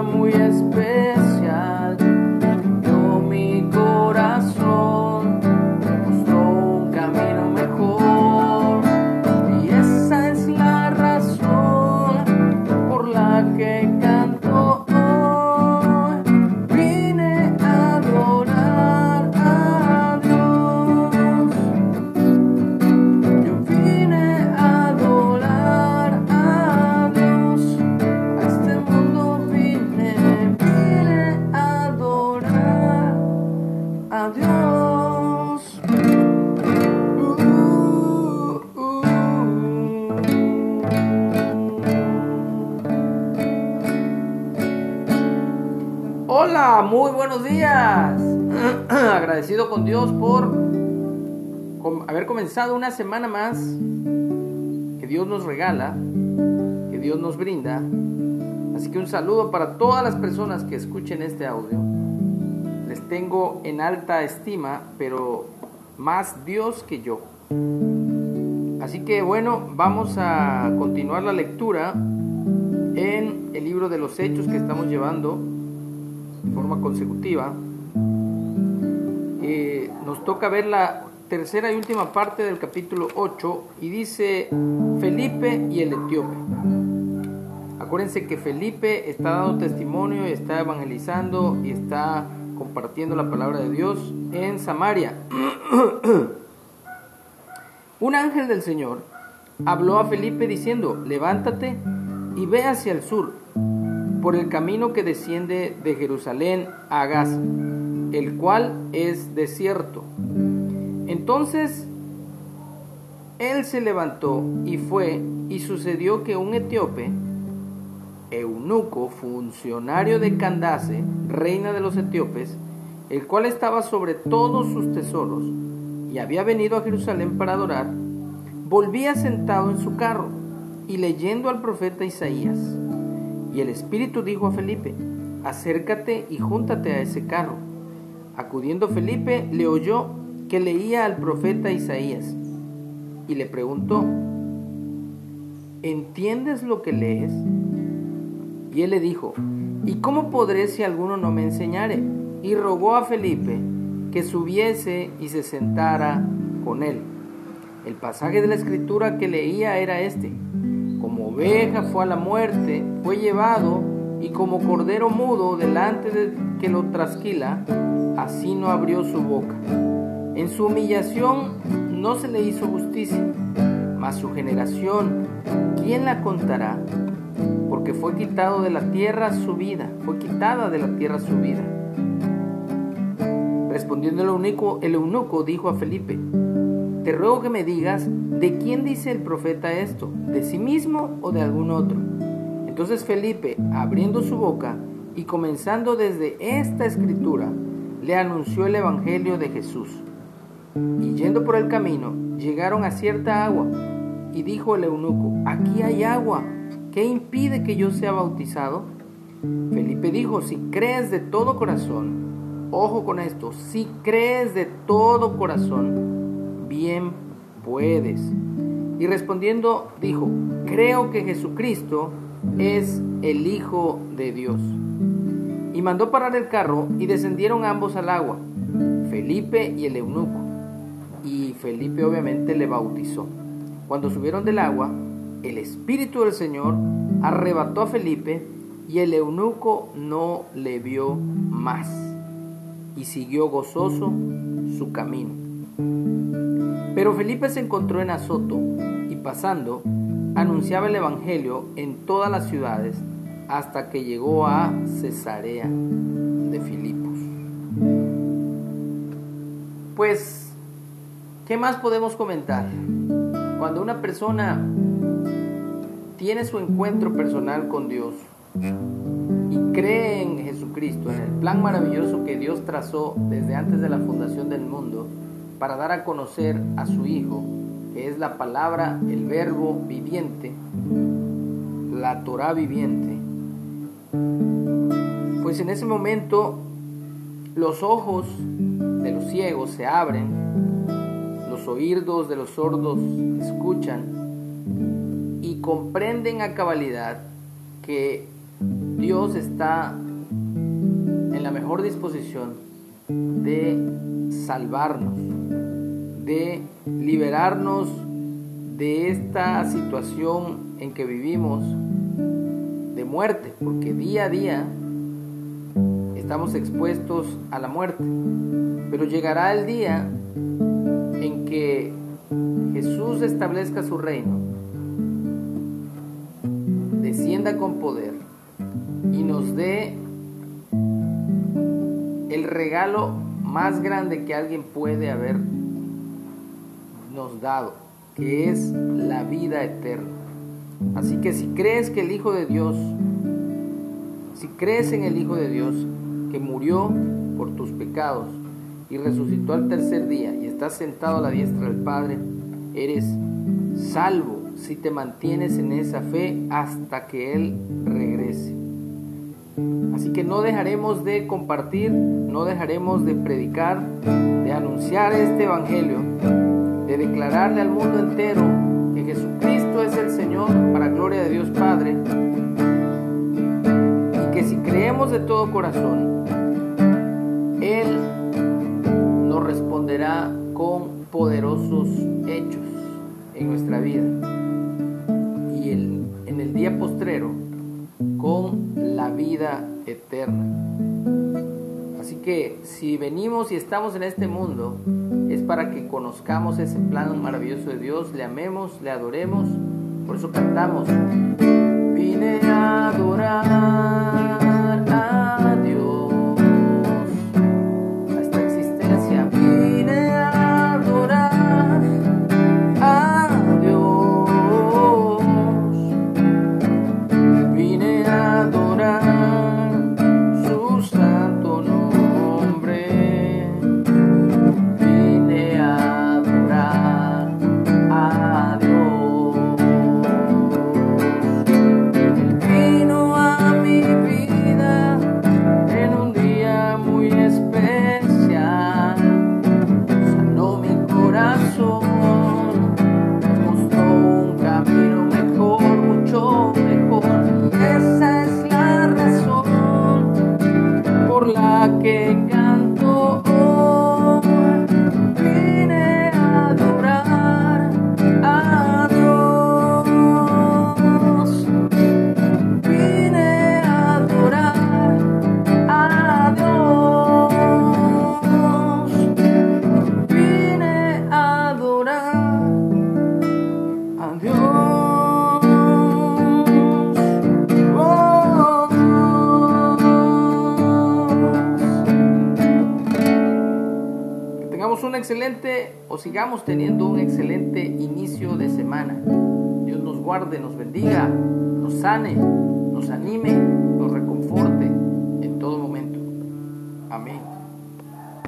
muy especial. Muy buenos días. Agradecido con Dios por haber comenzado una semana más que Dios nos regala, que Dios nos brinda. Así que un saludo para todas las personas que escuchen este audio. Les tengo en alta estima, pero más Dios que yo. Así que bueno, vamos a continuar la lectura en el libro de los hechos que estamos llevando de forma consecutiva. Eh, nos toca ver la tercera y última parte del capítulo 8 y dice Felipe y el etíope. Acuérdense que Felipe está dando testimonio y está evangelizando y está compartiendo la palabra de Dios en Samaria. Un ángel del Señor habló a Felipe diciendo, levántate y ve hacia el sur, por el camino que desciende de Jerusalén a Gaza, el cual es desierto. Entonces él se levantó y fue, y sucedió que un etíope, eunuco, funcionario de Candace, reina de los etíopes, el cual estaba sobre todos sus tesoros, y había venido a Jerusalén para adorar, volvía sentado en su carro y leyendo al profeta Isaías. Y el Espíritu dijo a Felipe, acércate y júntate a ese carro. Acudiendo Felipe, le oyó que leía al profeta Isaías y le preguntó, ¿entiendes lo que lees? Y él le dijo, ¿y cómo podré si alguno no me enseñare? Y rogó a Felipe que subiese y se sentara con él. El pasaje de la escritura que leía era este oveja fue a la muerte, fue llevado, y como cordero mudo delante de que lo trasquila, así no abrió su boca. En su humillación no se le hizo justicia, mas su generación, ¿quién la contará? Porque fue quitado de la tierra su vida, fue quitada de la tierra su vida. Respondiendo el eunuco, el eunuco dijo a Felipe, te ruego que me digas, ¿de quién dice el profeta esto? ¿De sí mismo o de algún otro? Entonces Felipe, abriendo su boca y comenzando desde esta escritura, le anunció el Evangelio de Jesús. Y yendo por el camino, llegaron a cierta agua, y dijo el eunuco, aquí hay agua, ¿qué impide que yo sea bautizado? Felipe dijo, si crees de todo corazón, ojo con esto, si crees de todo corazón, bien puedes. Y respondiendo dijo, creo que Jesucristo es el Hijo de Dios. Y mandó parar el carro y descendieron ambos al agua, Felipe y el eunuco. Y Felipe obviamente le bautizó. Cuando subieron del agua, el Espíritu del Señor arrebató a Felipe y el eunuco no le vio más y siguió gozoso su camino. Pero Felipe se encontró en Azoto y pasando, anunciaba el Evangelio en todas las ciudades hasta que llegó a Cesarea de Filipos. Pues, ¿qué más podemos comentar? Cuando una persona tiene su encuentro personal con Dios y cree en Jesucristo, en el plan maravilloso que Dios trazó desde antes de la fundación del mundo, para dar a conocer a su Hijo, que es la palabra, el verbo viviente, la Torah viviente, pues en ese momento los ojos de los ciegos se abren, los oídos de los sordos escuchan y comprenden a cabalidad que Dios está en la mejor disposición de salvarnos de liberarnos de esta situación en que vivimos de muerte, porque día a día estamos expuestos a la muerte. Pero llegará el día en que Jesús establezca su reino, descienda con poder y nos dé el regalo más grande que alguien puede haber nos dado, que es la vida eterna. Así que si crees que el Hijo de Dios, si crees en el Hijo de Dios, que murió por tus pecados y resucitó al tercer día y estás sentado a la diestra del Padre, eres salvo si te mantienes en esa fe hasta que Él regrese. Así que no dejaremos de compartir, no dejaremos de predicar, de anunciar este Evangelio, de declararle al mundo entero que Jesucristo es el Señor para gloria de Dios Padre y que si creemos de todo corazón, Él nos responderá con poderosos hechos en nuestra vida y en el día postrero con la vida eterna. Así que si venimos y estamos en este mundo, para que conozcamos ese plan maravilloso de Dios, le amemos, le adoremos. Por eso cantamos, vine a adorar. Excelente o sigamos teniendo un excelente inicio de semana. Dios nos guarde, nos bendiga, nos sane, nos anime, nos reconforte en todo momento. Amén.